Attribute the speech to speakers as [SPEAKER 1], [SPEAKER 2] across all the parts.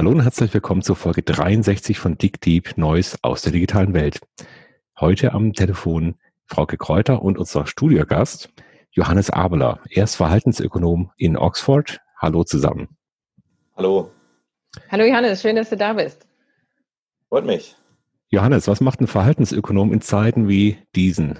[SPEAKER 1] Hallo und herzlich willkommen zur Folge 63 von Dick Deep Neues aus der digitalen Welt. Heute am Telefon Frauke Kräuter und unser Studiogast Johannes Abeler. Er ist Verhaltensökonom in Oxford. Hallo zusammen.
[SPEAKER 2] Hallo.
[SPEAKER 3] Hallo Johannes, schön, dass du da bist.
[SPEAKER 2] Freut mich.
[SPEAKER 1] Johannes, was macht ein Verhaltensökonom in Zeiten wie diesen?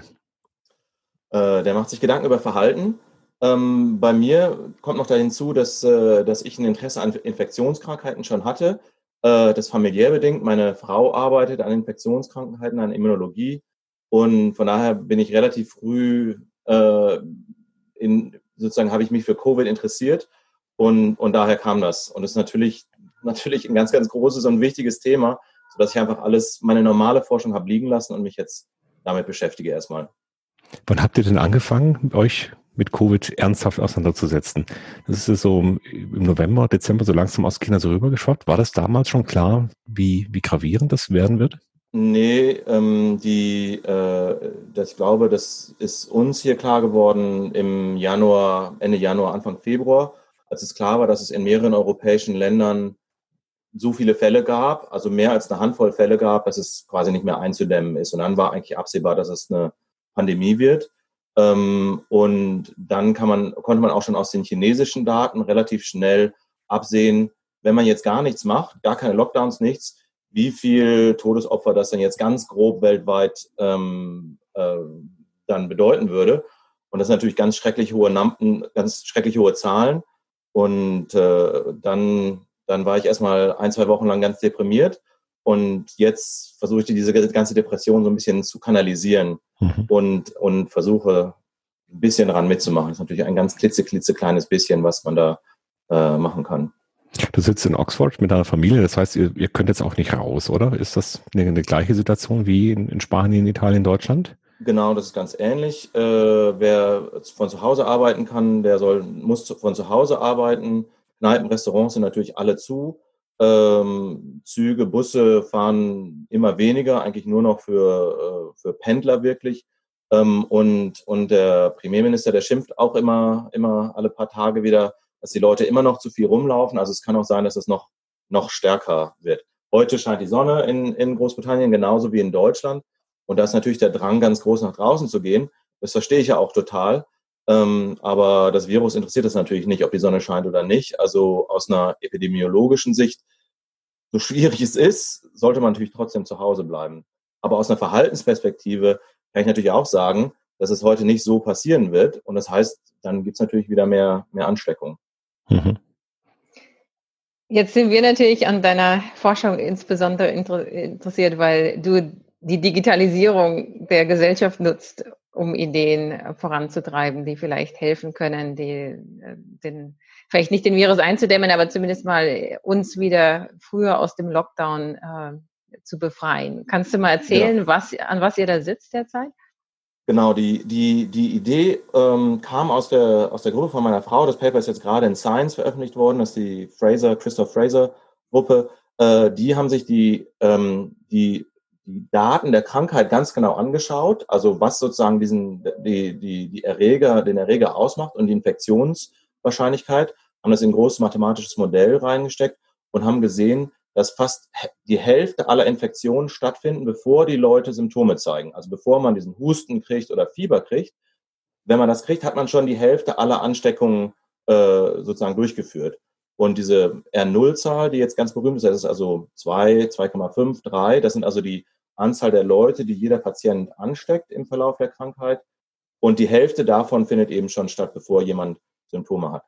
[SPEAKER 2] Äh, der macht sich Gedanken über Verhalten ähm, bei mir kommt noch da hinzu, dass, äh, dass ich ein Interesse an Infektionskrankheiten schon hatte. Äh, das familiär bedingt. Meine Frau arbeitet an Infektionskrankheiten, an Immunologie. Und von daher bin ich relativ früh äh, in, sozusagen habe ich mich für Covid interessiert und, und daher kam das. Und es ist natürlich, natürlich ein ganz, ganz großes und wichtiges Thema, sodass ich einfach alles, meine normale Forschung habe liegen lassen und mich jetzt damit beschäftige erstmal.
[SPEAKER 1] Wann habt ihr denn angefangen, euch mit Covid ernsthaft auseinanderzusetzen. Das ist so im November, Dezember so langsam aus China so rübergeschwappt. War das damals schon klar, wie, wie gravierend das werden wird?
[SPEAKER 2] Nee, ähm, die, äh, das, ich glaube, das ist uns hier klar geworden im Januar, Ende Januar, Anfang Februar, als es klar war, dass es in mehreren europäischen Ländern so viele Fälle gab, also mehr als eine Handvoll Fälle gab, dass es quasi nicht mehr einzudämmen ist. Und dann war eigentlich absehbar, dass es eine Pandemie wird. Ähm, und dann kann man, konnte man auch schon aus den chinesischen Daten relativ schnell absehen, wenn man jetzt gar nichts macht, gar keine Lockdowns, nichts, wie viel Todesopfer das dann jetzt ganz grob weltweit ähm, äh, dann bedeuten würde. Und das sind natürlich ganz schrecklich hohe Nampen, ganz schrecklich hohe Zahlen. Und äh, dann, dann war ich erstmal ein, zwei Wochen lang ganz deprimiert. Und jetzt versuche ich diese ganze Depression so ein bisschen zu kanalisieren mhm. und, und versuche ein bisschen daran mitzumachen. Das ist natürlich ein ganz klitzeklitzekleines bisschen, was man da äh, machen kann.
[SPEAKER 1] Du sitzt in Oxford mit deiner Familie, das heißt, ihr, ihr könnt jetzt auch nicht raus, oder? Ist das eine, eine gleiche Situation wie in, in, Spanien, Italien, Deutschland?
[SPEAKER 2] Genau, das ist ganz ähnlich. Äh, wer von zu Hause arbeiten kann, der soll, muss von zu Hause arbeiten. Kneipen, Restaurants sind natürlich alle zu. Ähm, Züge, Busse fahren immer weniger, eigentlich nur noch für, äh, für Pendler wirklich. Ähm, und, und der Premierminister, der schimpft auch immer, immer alle paar Tage wieder, dass die Leute immer noch zu viel rumlaufen. Also es kann auch sein, dass es noch, noch stärker wird. Heute scheint die Sonne in, in Großbritannien genauso wie in Deutschland. Und da ist natürlich der Drang ganz groß nach draußen zu gehen. Das verstehe ich ja auch total. Ähm, aber das Virus interessiert es natürlich nicht, ob die Sonne scheint oder nicht. Also aus einer epidemiologischen Sicht, so schwierig es ist, sollte man natürlich trotzdem zu Hause bleiben. Aber aus einer Verhaltensperspektive kann ich natürlich auch sagen, dass es heute nicht so passieren wird. Und das heißt, dann gibt es natürlich wieder mehr, mehr Ansteckung. Mhm.
[SPEAKER 3] Jetzt sind wir natürlich an deiner Forschung insbesondere interessiert, weil du die Digitalisierung der Gesellschaft nutzt, um Ideen voranzutreiben, die vielleicht helfen können, die, äh, den, vielleicht nicht den Virus einzudämmen, aber zumindest mal uns wieder früher aus dem Lockdown äh, zu befreien. Kannst du mal erzählen, ja. was, an was ihr da sitzt derzeit?
[SPEAKER 2] Genau, die, die, die Idee ähm, kam aus der, aus der Gruppe von meiner Frau. Das Paper ist jetzt gerade in Science veröffentlicht worden. Das ist die Fraser, Christoph Fraser Gruppe. Äh, die haben sich die, ähm, die die Daten der Krankheit ganz genau angeschaut, also was sozusagen diesen, die, die, die Erreger, den Erreger ausmacht und die Infektionswahrscheinlichkeit, haben das in ein großes mathematisches Modell reingesteckt und haben gesehen, dass fast die Hälfte aller Infektionen stattfinden, bevor die Leute Symptome zeigen. Also bevor man diesen Husten kriegt oder Fieber kriegt. Wenn man das kriegt, hat man schon die Hälfte aller Ansteckungen äh, sozusagen durchgeführt. Und diese R0-Zahl, die jetzt ganz berühmt ist, das ist also 2, 2,5, 3, das sind also die Anzahl der Leute, die jeder Patient ansteckt im Verlauf der Krankheit. Und die Hälfte davon findet eben schon statt, bevor jemand Symptome hat.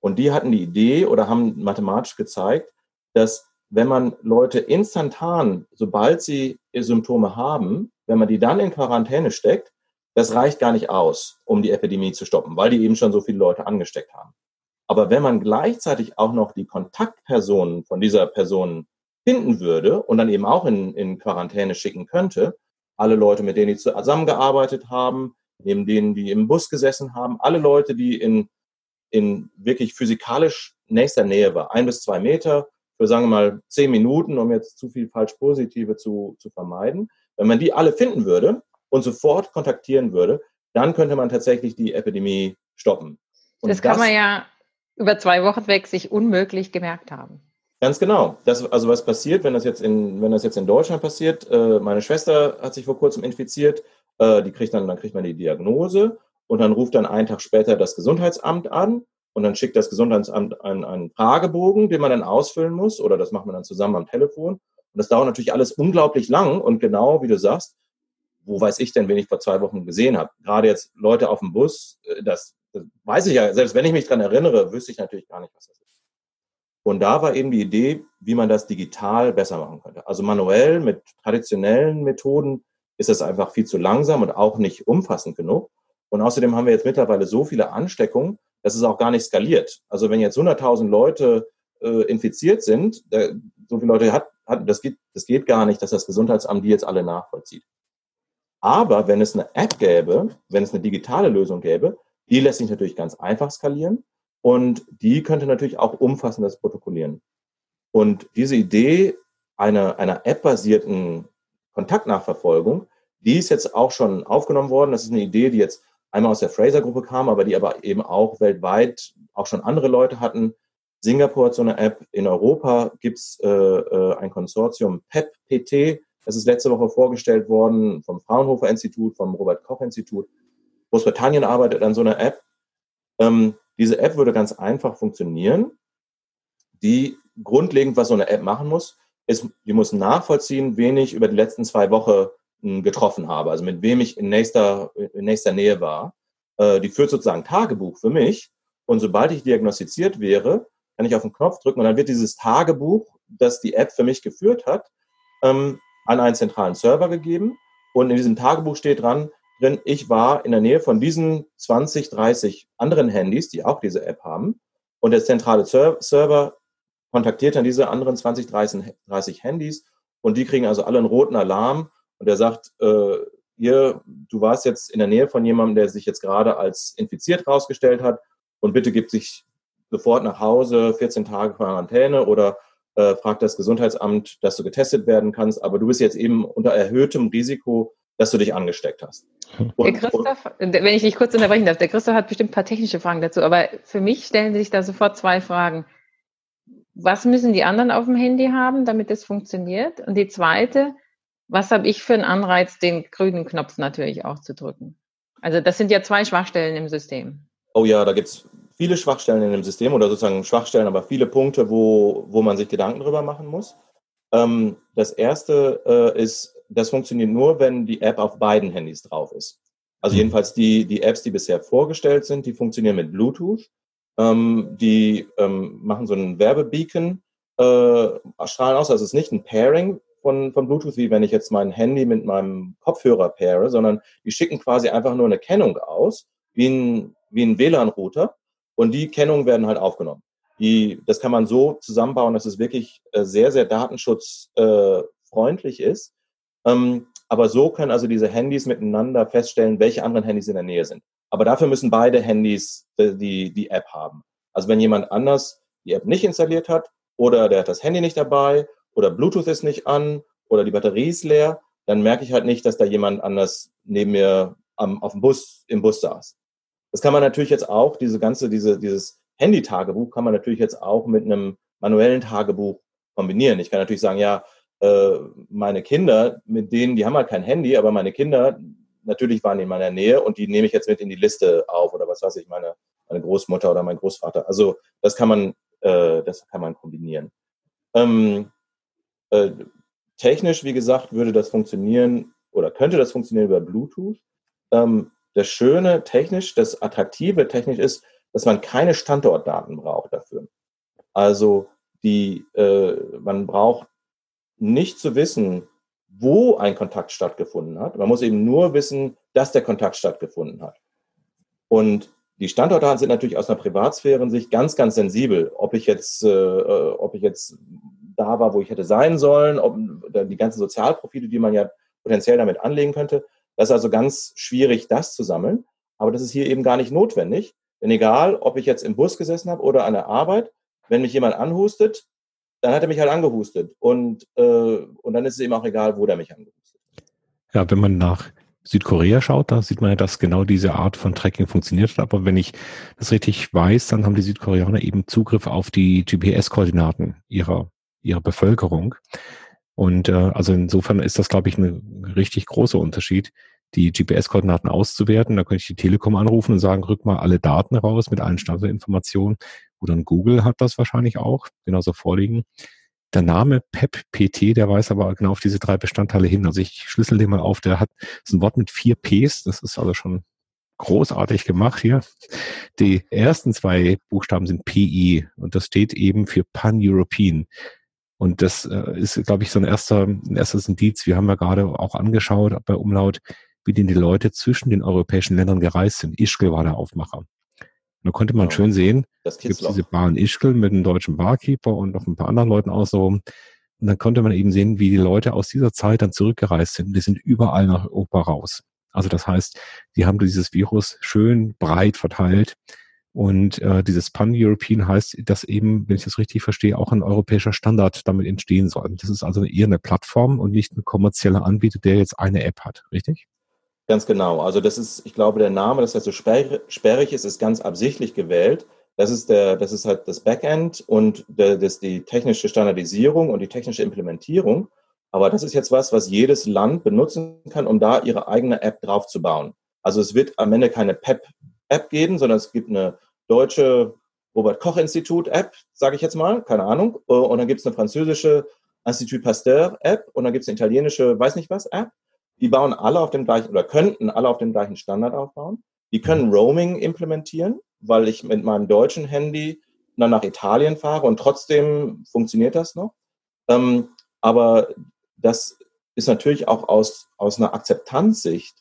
[SPEAKER 2] Und die hatten die Idee oder haben mathematisch gezeigt, dass wenn man Leute instantan, sobald sie Symptome haben, wenn man die dann in Quarantäne steckt, das reicht gar nicht aus, um die Epidemie zu stoppen, weil die eben schon so viele Leute angesteckt haben. Aber wenn man gleichzeitig auch noch die Kontaktpersonen von dieser Person finden würde und dann eben auch in, in Quarantäne schicken könnte, alle Leute, mit denen die zusammengearbeitet haben, neben denen, die im Bus gesessen haben, alle Leute, die in, in wirklich physikalisch nächster Nähe war, ein bis zwei Meter, für sagen wir mal zehn Minuten, um jetzt zu viel falsch Positive zu, zu vermeiden. Wenn man die alle finden würde und sofort kontaktieren würde, dann könnte man tatsächlich die Epidemie stoppen.
[SPEAKER 3] Und das kann das, man ja über zwei Wochen weg sich unmöglich gemerkt haben.
[SPEAKER 2] Ganz genau. Das, also was passiert, wenn das jetzt in, wenn das jetzt in Deutschland passiert? Äh, meine Schwester hat sich vor kurzem infiziert. Äh, die kriegt dann, dann kriegt man die Diagnose und dann ruft dann einen Tag später das Gesundheitsamt an und dann schickt das Gesundheitsamt einen, einen Fragebogen, den man dann ausfüllen muss oder das macht man dann zusammen am Telefon. Und das dauert natürlich alles unglaublich lang und genau wie du sagst, wo weiß ich denn, wen ich vor zwei Wochen gesehen habe? Gerade jetzt Leute auf dem Bus, äh, das, das weiß ich ja, selbst wenn ich mich dran erinnere, wüsste ich natürlich gar nicht, was das ist. Und da war eben die Idee, wie man das digital besser machen könnte. Also manuell mit traditionellen Methoden ist es einfach viel zu langsam und auch nicht umfassend genug. Und außerdem haben wir jetzt mittlerweile so viele Ansteckungen, dass es auch gar nicht skaliert. Also wenn jetzt 100.000 Leute äh, infiziert sind, der, so viele Leute hat, hat das, geht, das geht gar nicht, dass das Gesundheitsamt die jetzt alle nachvollzieht. Aber wenn es eine App gäbe, wenn es eine digitale Lösung gäbe, die lässt sich natürlich ganz einfach skalieren und die könnte natürlich auch umfassendes protokollieren. Und diese Idee einer, einer App-basierten Kontaktnachverfolgung, die ist jetzt auch schon aufgenommen worden. Das ist eine Idee, die jetzt einmal aus der Fraser-Gruppe kam, aber die aber eben auch weltweit auch schon andere Leute hatten. Singapur hat so eine App. In Europa gibt's äh, äh ein Konsortium PEP-PT. Das ist letzte Woche vorgestellt worden vom Fraunhofer Institut, vom Robert Koch Institut. Großbritannien arbeitet an so einer App. Ähm, diese App würde ganz einfach funktionieren. Die grundlegend, was so eine App machen muss, ist, die muss nachvollziehen, wen ich über die letzten zwei Wochen hm, getroffen habe, also mit wem ich in nächster, in nächster Nähe war. Äh, die führt sozusagen Tagebuch für mich. Und sobald ich diagnostiziert wäre, kann ich auf den Knopf drücken und dann wird dieses Tagebuch, das die App für mich geführt hat, ähm, an einen zentralen Server gegeben. Und in diesem Tagebuch steht dran, drin, ich war in der Nähe von diesen 20, 30 anderen Handys, die auch diese App haben. Und der zentrale Server kontaktiert dann diese anderen 20, 30, 30 Handys. Und die kriegen also alle einen roten Alarm. Und der sagt, äh, hier, du warst jetzt in der Nähe von jemandem, der sich jetzt gerade als infiziert rausgestellt hat. Und bitte gib dich sofort nach Hause, 14 Tage Quarantäne oder äh, fragt das Gesundheitsamt, dass du getestet werden kannst, aber du bist jetzt eben unter erhöhtem Risiko dass du dich angesteckt hast.
[SPEAKER 3] Und, der Christoph, wenn ich dich kurz unterbrechen darf, der Christoph hat bestimmt ein paar technische Fragen dazu, aber für mich stellen sich da sofort zwei Fragen. Was müssen die anderen auf dem Handy haben, damit es funktioniert? Und die zweite, was habe ich für einen Anreiz, den grünen Knopf natürlich auch zu drücken? Also das sind ja zwei Schwachstellen im System.
[SPEAKER 2] Oh ja, da gibt es viele Schwachstellen in dem System oder sozusagen Schwachstellen, aber viele Punkte, wo, wo man sich Gedanken drüber machen muss. Ähm, das erste äh, ist das funktioniert nur, wenn die App auf beiden Handys drauf ist. Also mhm. jedenfalls die, die Apps, die bisher vorgestellt sind, die funktionieren mit Bluetooth. Ähm, die ähm, machen so einen Werbebeacon, äh, strahlen aus. Also es ist nicht ein Pairing von, von Bluetooth, wie wenn ich jetzt mein Handy mit meinem Kopfhörer paire, sondern die schicken quasi einfach nur eine Kennung aus, wie ein, wie ein WLAN-Router. Und die Kennungen werden halt aufgenommen. Die, das kann man so zusammenbauen, dass es wirklich äh, sehr, sehr datenschutzfreundlich äh, ist. Ähm, aber so können also diese Handys miteinander feststellen, welche anderen Handys in der Nähe sind. Aber dafür müssen beide Handys die, die App haben. Also wenn jemand anders die App nicht installiert hat oder der hat das Handy nicht dabei oder Bluetooth ist nicht an oder die Batterie ist leer, dann merke ich halt nicht, dass da jemand anders neben mir am, auf dem Bus, im Bus saß. Das kann man natürlich jetzt auch, diese ganze, diese, dieses Handy-Tagebuch kann man natürlich jetzt auch mit einem manuellen Tagebuch kombinieren. Ich kann natürlich sagen, ja, äh, meine Kinder, mit denen, die haben halt kein Handy, aber meine Kinder, natürlich waren die in meiner Nähe und die nehme ich jetzt mit in die Liste auf oder was weiß ich, meine, meine Großmutter oder mein Großvater. Also das kann man, äh, das kann man kombinieren. Ähm, äh, technisch, wie gesagt, würde das funktionieren oder könnte das funktionieren über Bluetooth. Ähm, das Schöne technisch, das Attraktive technisch ist, dass man keine Standortdaten braucht dafür. Also die, äh, man braucht nicht zu wissen, wo ein Kontakt stattgefunden hat. Man muss eben nur wissen, dass der Kontakt stattgefunden hat. Und die Standortdaten sind natürlich aus einer Privatsphäre-Sicht ganz, ganz sensibel. Ob ich jetzt, äh, äh, ob ich jetzt da war, wo ich hätte sein sollen, ob die ganzen Sozialprofile, die man ja potenziell damit anlegen könnte. Das ist also ganz schwierig, das zu sammeln. Aber das ist hier eben gar nicht notwendig. Denn egal, ob ich jetzt im Bus gesessen habe oder an der Arbeit, wenn mich jemand anhustet, dann hat er mich halt angehustet. Und, äh, und dann ist es eben auch egal, wo der mich angehustet
[SPEAKER 1] Ja, wenn man nach Südkorea schaut, da sieht man ja, dass genau diese Art von Tracking funktioniert hat. Aber wenn ich das richtig weiß, dann haben die Südkoreaner eben Zugriff auf die GPS-Koordinaten ihrer, ihrer Bevölkerung. Und äh, also insofern ist das, glaube ich, ein richtig großer Unterschied, die GPS-Koordinaten auszuwerten. Da könnte ich die Telekom anrufen und sagen, rück mal alle Daten raus mit allen Standardinformationen. Oder ein Google hat das wahrscheinlich auch genauso vorliegen. Der Name PEP-PT, der weist aber genau auf diese drei Bestandteile hin. Also ich schlüssel den mal auf, der hat ist ein Wort mit vier Ps, das ist also schon großartig gemacht hier. Die ersten zwei Buchstaben sind PI und das steht eben für Pan-European. Und das äh, ist, glaube ich, so ein erster, ein erstes Indiz. Wir haben ja gerade auch angeschaut bei Umlaut, wie denn die Leute zwischen den europäischen Ländern gereist sind. Ischgl war der Aufmacher. Da konnte man ja, schön sehen, es gibt diese Bar in Ischgl mit einem deutschen Barkeeper und noch ein paar anderen Leuten außenrum. Und dann konnte man eben sehen, wie die Leute aus dieser Zeit dann zurückgereist sind. Die sind überall nach Europa raus. Also das heißt, die haben dieses Virus schön breit verteilt und äh, dieses Pan-European heißt, dass eben, wenn ich das richtig verstehe, auch ein europäischer Standard damit entstehen soll. Das ist also eher eine Plattform und nicht ein kommerzieller Anbieter, der jetzt eine App hat, richtig?
[SPEAKER 2] Ganz genau. Also das ist, ich glaube, der Name, dass das so sperrig ist, ist ganz absichtlich gewählt. Das ist der, das ist halt das Backend und der, das die technische Standardisierung und die technische Implementierung. Aber das ist jetzt was, was jedes Land benutzen kann, um da ihre eigene App draufzubauen. Also es wird am Ende keine PEP-App geben, sondern es gibt eine deutsche Robert-Koch-Institut-App, sage ich jetzt mal, keine Ahnung. Äh, und dann gibt es eine französische Institut Pasteur-App und dann gibt es eine italienische, weiß nicht was, App. Die bauen alle auf dem gleichen oder könnten alle auf dem gleichen Standard aufbauen. Die können Roaming implementieren, weil ich mit meinem deutschen Handy dann nach Italien fahre und trotzdem funktioniert das noch. Ähm, aber das ist natürlich auch aus, aus einer Akzeptanzsicht.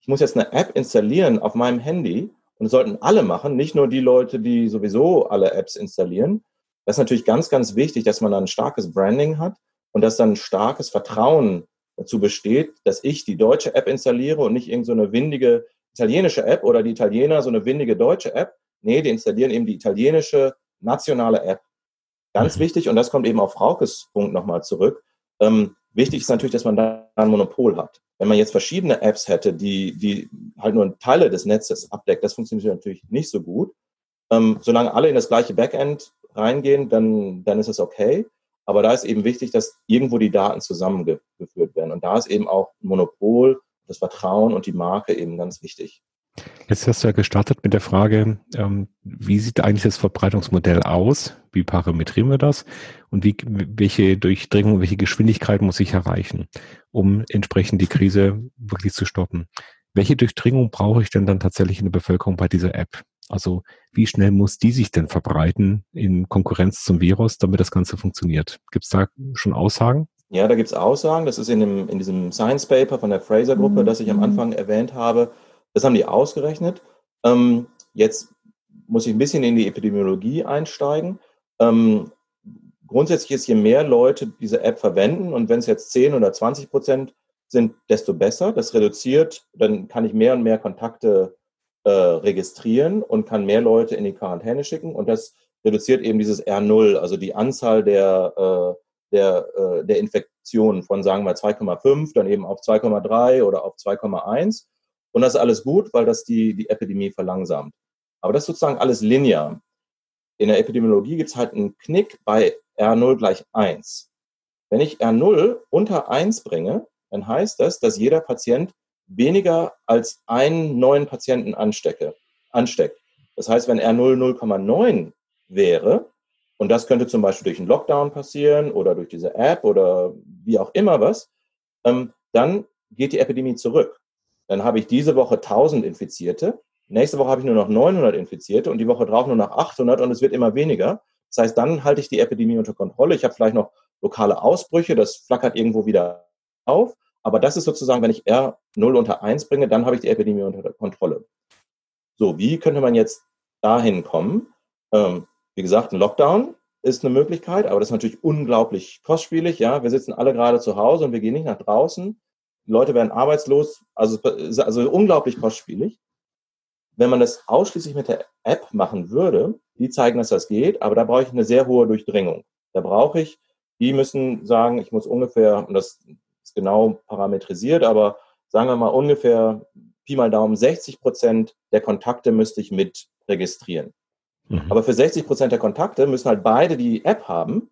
[SPEAKER 2] Ich muss jetzt eine App installieren auf meinem Handy und das sollten alle machen, nicht nur die Leute, die sowieso alle Apps installieren. Das ist natürlich ganz, ganz wichtig, dass man dann ein starkes Branding hat und dass dann ein starkes Vertrauen dazu besteht, dass ich die deutsche App installiere und nicht irgendeine so windige italienische App oder die Italiener so eine windige deutsche App. Nee, die installieren eben die italienische nationale App. Ganz mhm. wichtig, und das kommt eben auf Fraukes Punkt nochmal zurück. Ähm, wichtig ist natürlich, dass man da ein Monopol hat. Wenn man jetzt verschiedene Apps hätte, die, die halt nur Teile des Netzes abdeckt, das funktioniert natürlich nicht so gut. Ähm, solange alle in das gleiche Backend reingehen, dann, dann ist es okay. Aber da ist eben wichtig, dass irgendwo die Daten zusammengeführt werden. Und da ist eben auch Monopol, das Vertrauen und die Marke eben ganz wichtig.
[SPEAKER 1] Jetzt hast du ja gestartet mit der Frage, ähm, wie sieht eigentlich das Verbreitungsmodell aus? Wie parametrieren wir das? Und wie, welche Durchdringung, welche Geschwindigkeit muss ich erreichen, um entsprechend die Krise wirklich zu stoppen? Welche Durchdringung brauche ich denn dann tatsächlich in der Bevölkerung bei dieser App? Also wie schnell muss die sich denn verbreiten in Konkurrenz zum Virus, damit das Ganze funktioniert? Gibt es da schon Aussagen?
[SPEAKER 2] Ja, da gibt es Aussagen. Das ist in, dem, in diesem Science Paper von der Fraser-Gruppe, mhm. das ich am Anfang erwähnt habe. Das haben die ausgerechnet. Ähm, jetzt muss ich ein bisschen in die Epidemiologie einsteigen. Ähm, grundsätzlich ist, je mehr Leute diese App verwenden und wenn es jetzt 10 oder 20 Prozent sind, desto besser. Das reduziert, dann kann ich mehr und mehr Kontakte äh, registrieren und kann mehr Leute in die Quarantäne schicken und das reduziert eben dieses R0, also die Anzahl der, äh, der, äh, der Infektionen von, sagen wir, 2,5, dann eben auf 2,3 oder auf 2,1 und das ist alles gut, weil das die, die Epidemie verlangsamt. Aber das ist sozusagen alles linear. In der Epidemiologie gibt es halt einen Knick bei R0 gleich 1. Wenn ich R0 unter 1 bringe, dann heißt das, dass jeder Patient weniger als einen neuen Patienten anstecke, ansteckt. Das heißt, wenn R0 0,9 wäre, und das könnte zum Beispiel durch einen Lockdown passieren oder durch diese App oder wie auch immer was, ähm, dann geht die Epidemie zurück. Dann habe ich diese Woche 1000 Infizierte. Nächste Woche habe ich nur noch 900 Infizierte und die Woche drauf nur noch 800 und es wird immer weniger. Das heißt, dann halte ich die Epidemie unter Kontrolle. Ich habe vielleicht noch lokale Ausbrüche, das flackert irgendwo wieder auf. Aber das ist sozusagen, wenn ich R 0 unter 1 bringe, dann habe ich die Epidemie unter Kontrolle. So, wie könnte man jetzt dahin kommen? Ähm, wie gesagt, ein Lockdown ist eine Möglichkeit, aber das ist natürlich unglaublich kostspielig. Ja, wir sitzen alle gerade zu Hause und wir gehen nicht nach draußen. Leute werden arbeitslos, also, also unglaublich kostspielig. Wenn man das ausschließlich mit der App machen würde, die zeigen, dass das geht, aber da brauche ich eine sehr hohe Durchdringung. Da brauche ich, die müssen sagen, ich muss ungefähr, und das ist genau parametrisiert, aber sagen wir mal ungefähr Pi mal Daumen 60 Prozent der Kontakte müsste ich mit registrieren. Mhm. Aber für 60 Prozent der Kontakte müssen halt beide die App haben.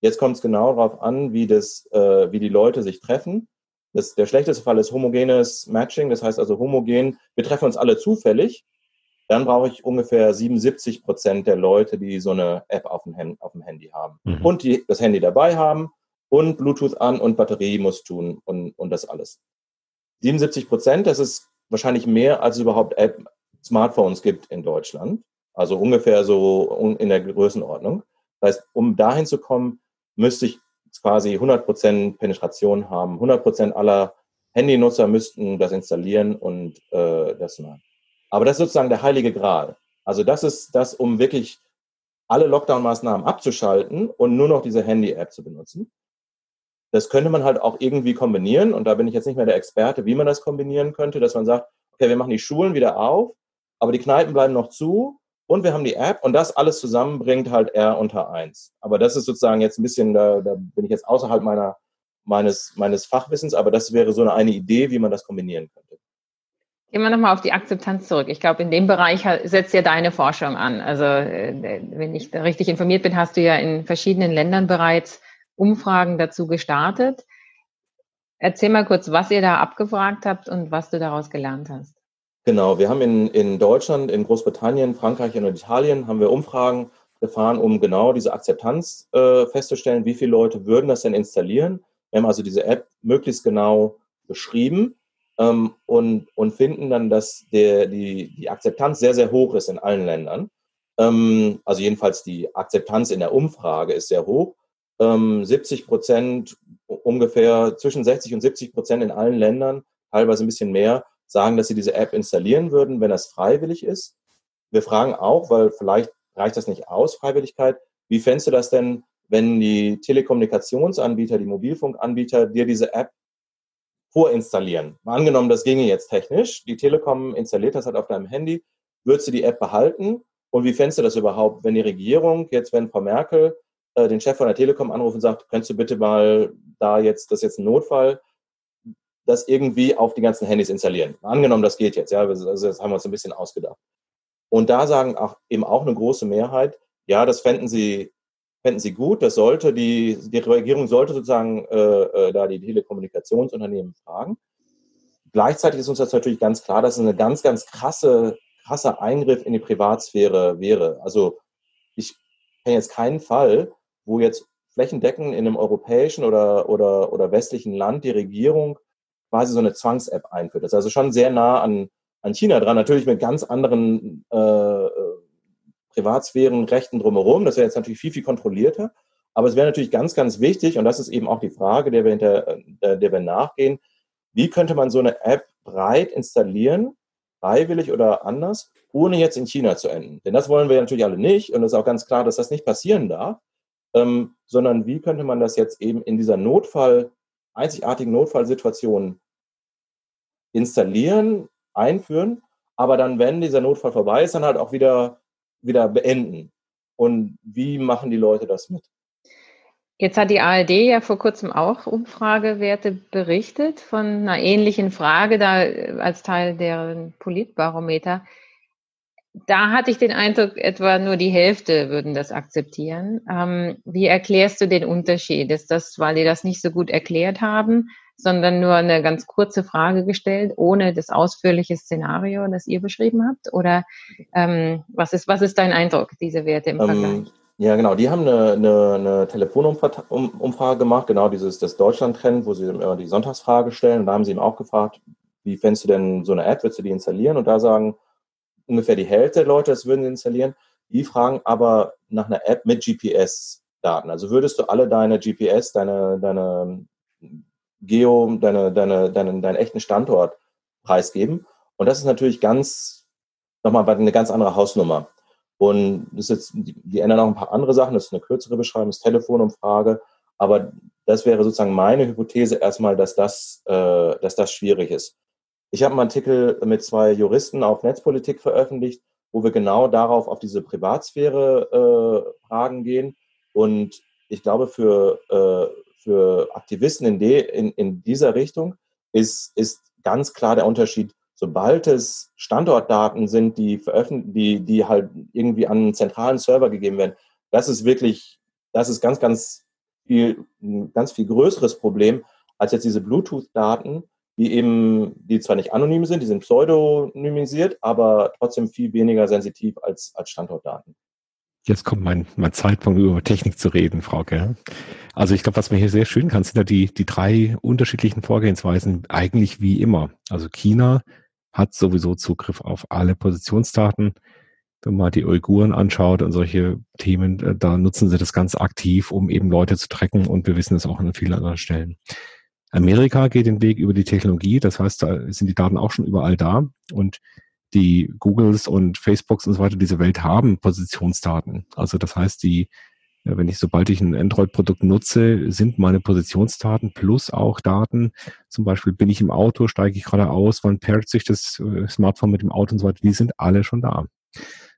[SPEAKER 2] Jetzt kommt es genau darauf an, wie, das, äh, wie die Leute sich treffen. Das, der schlechteste Fall ist homogenes Matching, das heißt also homogen, wir treffen uns alle zufällig. Dann brauche ich ungefähr 77 Prozent der Leute, die so eine App auf dem, auf dem Handy haben mhm. und die das Handy dabei haben und Bluetooth an und Batterie muss tun und, und das alles. 77 Prozent, das ist wahrscheinlich mehr, als es überhaupt App Smartphones gibt in Deutschland. Also ungefähr so in der Größenordnung. Das heißt, um dahin zu kommen, müsste ich quasi 100 Prozent Penetration haben. 100 Prozent aller Handynutzer müssten das installieren und äh, das machen. Aber das ist sozusagen der heilige Gral. Also das ist das, um wirklich alle Lockdown-Maßnahmen abzuschalten und nur noch diese Handy-App zu benutzen. Das könnte man halt auch irgendwie kombinieren. Und da bin ich jetzt nicht mehr der Experte, wie man das kombinieren könnte, dass man sagt, okay, wir machen die Schulen wieder auf, aber die Kneipen bleiben noch zu und wir haben die App und das alles zusammen bringt halt R unter eins. Aber das ist sozusagen jetzt ein bisschen, da, da bin ich jetzt außerhalb meiner, meines, meines Fachwissens, aber das wäre so eine, eine Idee, wie man das kombinieren könnte.
[SPEAKER 3] Gehen wir nochmal auf die Akzeptanz zurück. Ich glaube, in dem Bereich setzt ja deine Forschung an. Also, äh, wenn ich da richtig informiert bin, hast du ja in verschiedenen Ländern bereits Umfragen dazu gestartet. Erzähl mal kurz, was ihr da abgefragt habt und was du daraus gelernt hast.
[SPEAKER 2] Genau, wir haben in, in Deutschland, in Großbritannien, Frankreich und Italien haben wir Umfragen gefahren, um genau diese Akzeptanz äh, festzustellen. Wie viele Leute würden das denn installieren? Wir haben also diese App möglichst genau beschrieben ähm, und, und finden dann, dass der, die, die Akzeptanz sehr, sehr hoch ist in allen Ländern. Ähm, also jedenfalls die Akzeptanz in der Umfrage ist sehr hoch ähm, 70 Prozent, ungefähr zwischen 60 und 70 Prozent in allen Ländern, teilweise ein bisschen mehr, sagen, dass sie diese App installieren würden, wenn das freiwillig ist. Wir fragen auch, weil vielleicht reicht das nicht aus, Freiwilligkeit, wie fändest du das denn, wenn die Telekommunikationsanbieter, die Mobilfunkanbieter dir diese App vorinstallieren? Mal angenommen, das ginge jetzt technisch, die Telekom installiert das halt auf deinem Handy, würdest du die App behalten? Und wie fändest du das überhaupt, wenn die Regierung, jetzt wenn Frau Merkel äh, den Chef von der Telekom anruft und sagt, könntest du bitte mal da jetzt, das ist jetzt ein Notfall, das irgendwie auf die ganzen Handys installieren. Angenommen, das geht jetzt, ja, also das haben wir uns ein bisschen ausgedacht. Und da sagen auch eben auch eine große Mehrheit, ja, das fänden sie, fänden sie gut, das sollte die, die Regierung sollte sozusagen äh, äh, da die Telekommunikationsunternehmen fragen. Gleichzeitig ist uns das natürlich ganz klar, dass es eine ganz, ganz krasse, krasser Eingriff in die Privatsphäre wäre. Also ich kenne jetzt keinen Fall, wo jetzt flächendeckend in einem europäischen oder, oder, oder westlichen Land die Regierung quasi so eine Zwangs-App einführt. Das ist also schon sehr nah an, an China dran, natürlich mit ganz anderen äh, äh Privatsphären, drumherum. Das wäre jetzt natürlich viel, viel kontrollierter. Aber es wäre natürlich ganz, ganz wichtig, und das ist eben auch die Frage, der wir, hinter, der, der wir nachgehen, wie könnte man so eine App breit installieren, freiwillig oder anders, ohne jetzt in China zu enden? Denn das wollen wir natürlich alle nicht. Und es ist auch ganz klar, dass das nicht passieren darf ähm, sondern wie könnte man das jetzt eben in dieser Notfall, einzigartigen Notfallsituation installieren, einführen, aber dann, wenn dieser Notfall vorbei ist, dann halt auch wieder, wieder beenden. Und wie machen die Leute das mit?
[SPEAKER 3] Jetzt hat die ARD ja vor kurzem auch Umfragewerte berichtet von einer ähnlichen Frage da als Teil deren Politbarometer da hatte ich den Eindruck, etwa nur die Hälfte würden das akzeptieren. Ähm, wie erklärst du den Unterschied? Ist das, weil die das nicht so gut erklärt haben, sondern nur eine ganz kurze Frage gestellt, ohne das ausführliche Szenario, das ihr beschrieben habt? Oder ähm, was, ist, was ist dein Eindruck, diese Werte im ähm, Vergleich?
[SPEAKER 2] Ja, genau. Die haben eine, eine, eine Telefonumfrage gemacht, genau dieses das Deutschland-Trend, wo sie immer die Sonntagsfrage stellen. Und da haben sie ihm auch gefragt, wie fändest du denn so eine App, willst du die installieren? Und da sagen ungefähr die Hälfte der Leute das würden installieren. Die fragen aber nach einer App mit GPS-Daten. Also würdest du alle deine GPS, deine, deine Geo, deine, deine, deine, deinen echten Standort preisgeben. Und das ist natürlich ganz, nochmal eine ganz andere Hausnummer. Und das jetzt, die, die ändern auch ein paar andere Sachen. Das ist eine kürzere Beschreibung, das Telefonumfrage. Aber das wäre sozusagen meine Hypothese erstmal, dass das, äh, dass das schwierig ist. Ich habe einen Artikel mit zwei Juristen auf Netzpolitik veröffentlicht, wo wir genau darauf, auf diese Privatsphäre-Fragen äh, gehen. Und ich glaube, für, äh, für Aktivisten in, de, in, in dieser Richtung ist, ist ganz klar der Unterschied. Sobald es Standortdaten sind, die die, die halt irgendwie an einen zentralen Server gegeben werden, das ist wirklich, das ist ganz, ganz viel, ein ganz viel größeres Problem als jetzt diese Bluetooth-Daten, die eben, die zwar nicht anonym sind, die sind pseudonymisiert, aber trotzdem viel weniger sensitiv als, als Standortdaten.
[SPEAKER 1] Jetzt kommt mein, mein Zeitpunkt, über Technik zu reden, Frauke. Also ich glaube, was man hier sehr schön kann, sind ja die, die drei unterschiedlichen Vorgehensweisen eigentlich wie immer. Also China hat sowieso Zugriff auf alle Positionsdaten. Wenn man die Uiguren anschaut und solche Themen, äh, da nutzen sie das ganz aktiv, um eben Leute zu tracken und wir wissen es auch an vielen anderen Stellen. Amerika geht den Weg über die Technologie, das heißt, da sind die Daten auch schon überall da und die Googles und Facebooks und so weiter diese Welt haben Positionsdaten. Also das heißt, die, wenn ich, sobald ich ein Android-Produkt nutze, sind meine Positionsdaten plus auch Daten. Zum Beispiel bin ich im Auto, steige ich gerade aus, wann pairt sich das äh, Smartphone mit dem Auto und so weiter, die sind alle schon da.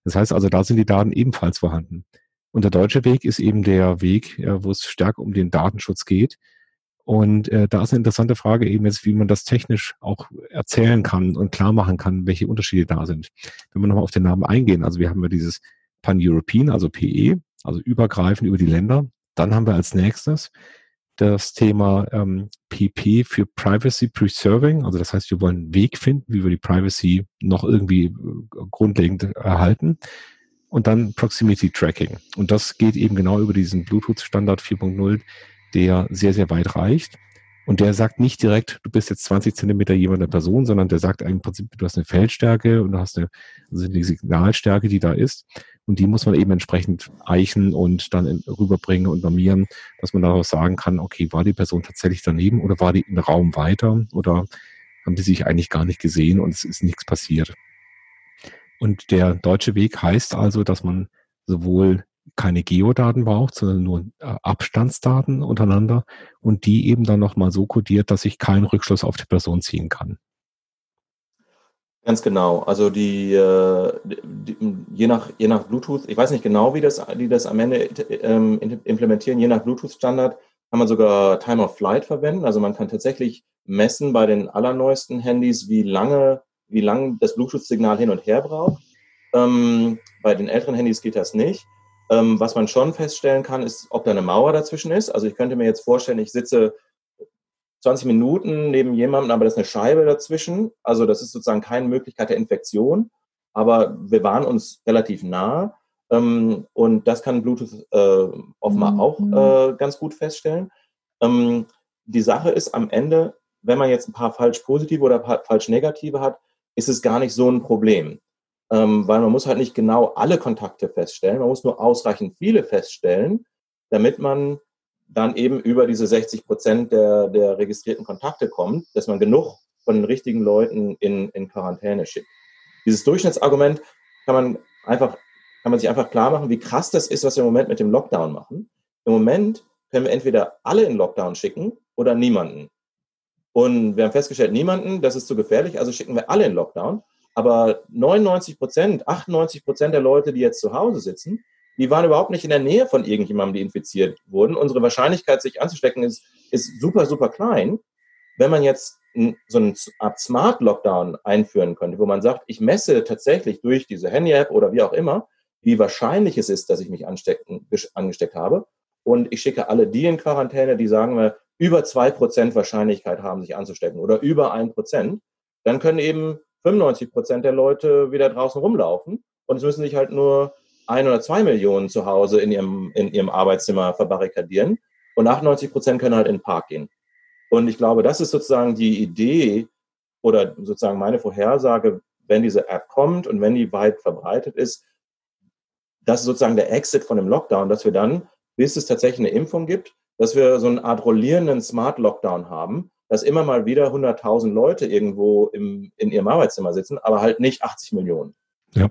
[SPEAKER 1] Das heißt also, da sind die Daten ebenfalls vorhanden. Und der deutsche Weg ist eben der Weg, wo es stärker um den Datenschutz geht. Und äh, da ist eine interessante Frage eben jetzt, wie man das technisch auch erzählen kann und klar machen kann, welche Unterschiede da sind. Wenn wir nochmal auf den Namen eingehen, also wir haben ja dieses Pan-European, also PE, also übergreifend über die Länder. Dann haben wir als nächstes das Thema ähm, PP für Privacy Preserving. Also das heißt, wir wollen einen Weg finden, wie wir die Privacy noch irgendwie äh, grundlegend erhalten. Und dann Proximity Tracking. Und das geht eben genau über diesen Bluetooth-Standard 4.0 der sehr, sehr weit reicht. Und der sagt nicht direkt, du bist jetzt 20 Zentimeter jemand eine Person, sondern der sagt im Prinzip, du hast eine Feldstärke und du hast eine, also eine Signalstärke, die da ist. Und die muss man eben entsprechend eichen und dann rüberbringen und normieren, dass man daraus sagen kann, okay, war die Person tatsächlich daneben oder war die im Raum weiter oder haben die sich eigentlich gar nicht gesehen und es ist nichts passiert. Und der deutsche Weg heißt also, dass man sowohl keine Geodaten braucht, sondern nur äh, Abstandsdaten untereinander und die eben dann nochmal so kodiert, dass ich keinen Rückschluss auf die Person ziehen kann.
[SPEAKER 2] Ganz genau. Also die, äh, die, je nach je nach Bluetooth, ich weiß nicht genau, wie das die das am Ende ähm, implementieren. Je nach Bluetooth-Standard kann man sogar Time of Flight verwenden. Also man kann tatsächlich messen bei den allerneuesten Handys, wie lange wie lang das Bluetooth-Signal hin und her braucht. Ähm, bei den älteren Handys geht das nicht. Ähm, was man schon feststellen kann, ist, ob da eine Mauer dazwischen ist. Also ich könnte mir jetzt vorstellen, ich sitze 20 Minuten neben jemandem, aber da ist eine Scheibe dazwischen. Also das ist sozusagen keine Möglichkeit der Infektion. Aber wir waren uns relativ nah. Ähm, und das kann Bluetooth äh, offenbar mhm. auch äh, ganz gut feststellen. Ähm, die Sache ist am Ende, wenn man jetzt ein paar falsch positive oder falsch negative hat, ist es gar nicht so ein Problem ähm, weil man muss halt nicht genau alle Kontakte feststellen, man muss nur ausreichend viele feststellen, damit man dann eben über diese 60 Prozent der, der registrierten Kontakte kommt, dass man genug von den richtigen Leuten in, in Quarantäne schickt. Dieses Durchschnittsargument kann man einfach, kann man sich einfach klar machen, wie krass das ist, was wir im Moment mit dem Lockdown machen. Im Moment können wir entweder alle in Lockdown schicken oder niemanden. Und wir haben festgestellt, niemanden, das ist zu gefährlich, also schicken wir alle in Lockdown. Aber 99 Prozent, 98 Prozent der Leute, die jetzt zu Hause sitzen, die waren überhaupt nicht in der Nähe von irgendjemandem, die infiziert wurden. Unsere Wahrscheinlichkeit, sich anzustecken, ist, ist super, super klein. Wenn man jetzt so eine Art Smart Lockdown einführen könnte, wo man sagt, ich messe tatsächlich durch diese Handy-App oder wie auch immer, wie wahrscheinlich es ist, dass ich mich anstecken, angesteckt habe. Und ich schicke alle die in Quarantäne, die sagen wir, über zwei Prozent Wahrscheinlichkeit haben, sich anzustecken oder über ein Prozent. Dann können eben 95 Prozent der Leute wieder draußen rumlaufen und es müssen sich halt nur ein oder zwei Millionen zu Hause in ihrem, in ihrem Arbeitszimmer verbarrikadieren und 98 Prozent können halt in den Park gehen. Und ich glaube, das ist sozusagen die Idee oder sozusagen meine Vorhersage, wenn diese App kommt und wenn die weit verbreitet ist, das ist sozusagen der Exit von dem Lockdown, dass wir dann, bis es tatsächlich eine Impfung gibt, dass wir so eine Art rollierenden Smart Lockdown haben, dass immer mal wieder 100.000 Leute irgendwo im, in ihrem Arbeitszimmer sitzen, aber halt nicht 80 Millionen.
[SPEAKER 3] Ja.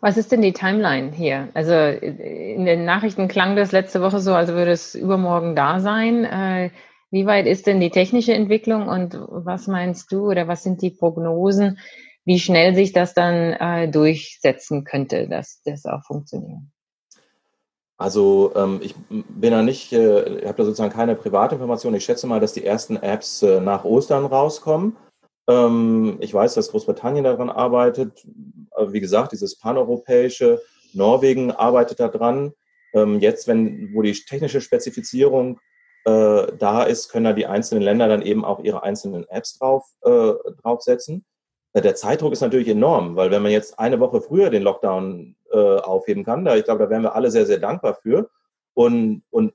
[SPEAKER 3] Was ist denn die Timeline hier? Also in den Nachrichten klang das letzte Woche so, als würde es übermorgen da sein. Äh, wie weit ist denn die technische Entwicklung und was meinst du oder was sind die Prognosen, wie schnell sich das dann äh, durchsetzen könnte, dass das auch funktioniert?
[SPEAKER 2] Also ähm, ich bin da nicht, äh, habe da sozusagen keine Privatinformation. Ich schätze mal, dass die ersten Apps äh, nach Ostern rauskommen. Ähm, ich weiß, dass Großbritannien daran arbeitet. Aber wie gesagt, dieses paneuropäische, Norwegen arbeitet daran. Ähm, jetzt, wenn, wo die technische Spezifizierung äh, da ist, können da die einzelnen Länder dann eben auch ihre einzelnen Apps drauf, äh, draufsetzen. Äh, der Zeitdruck ist natürlich enorm, weil wenn man jetzt eine Woche früher den Lockdown äh, aufheben kann. Da, ich glaube, da wären wir alle sehr, sehr dankbar für. Und, und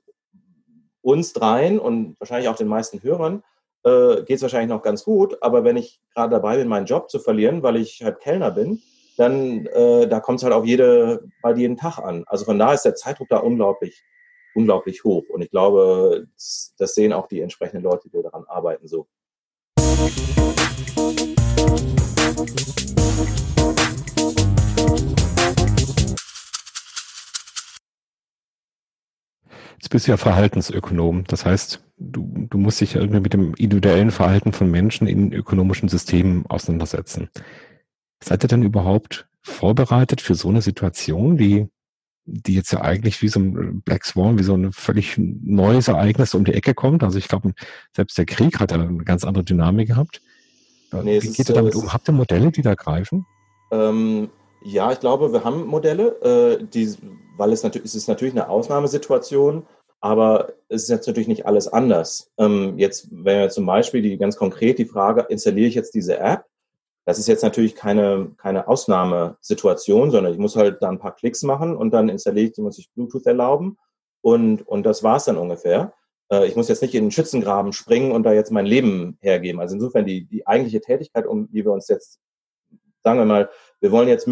[SPEAKER 2] uns dreien und wahrscheinlich auch den meisten Hörern äh, geht es wahrscheinlich noch ganz gut. Aber wenn ich gerade dabei bin, meinen Job zu verlieren, weil ich halt Kellner bin, dann äh, da kommt es halt auf jede, bald jeden Tag an. Also von da ist der Zeitdruck da unglaublich, unglaublich hoch. Und ich glaube, das, das sehen auch die entsprechenden Leute, die daran arbeiten, so.
[SPEAKER 1] Bist ja Verhaltensökonom. Das heißt, du, du musst dich irgendwie mit dem individuellen Verhalten von Menschen in ökonomischen Systemen auseinandersetzen. Seid ihr denn überhaupt vorbereitet für so eine Situation, die, die jetzt ja eigentlich wie so ein Black Swan, wie so ein völlig neues Ereignis um die Ecke kommt? Also ich glaube, selbst der Krieg hat ja eine ganz andere Dynamik gehabt. Nee, wie geht ihr damit um? Habt ihr Modelle, die da greifen?
[SPEAKER 2] Ähm, ja, ich glaube, wir haben Modelle, äh, die, weil es natürlich, es ist natürlich eine Ausnahmesituation, aber es ist jetzt natürlich nicht alles anders. Ähm, jetzt wäre zum Beispiel die ganz konkret die Frage, installiere ich jetzt diese App? Das ist jetzt natürlich keine, keine Ausnahmesituation, sondern ich muss halt da ein paar Klicks machen und dann installiere ich, die muss ich Bluetooth erlauben und, und das war's dann ungefähr. Äh, ich muss jetzt nicht in den Schützengraben springen und da jetzt mein Leben hergeben. Also insofern die, die eigentliche Tätigkeit, um die wir uns jetzt sagen wir mal, wir wollen jetzt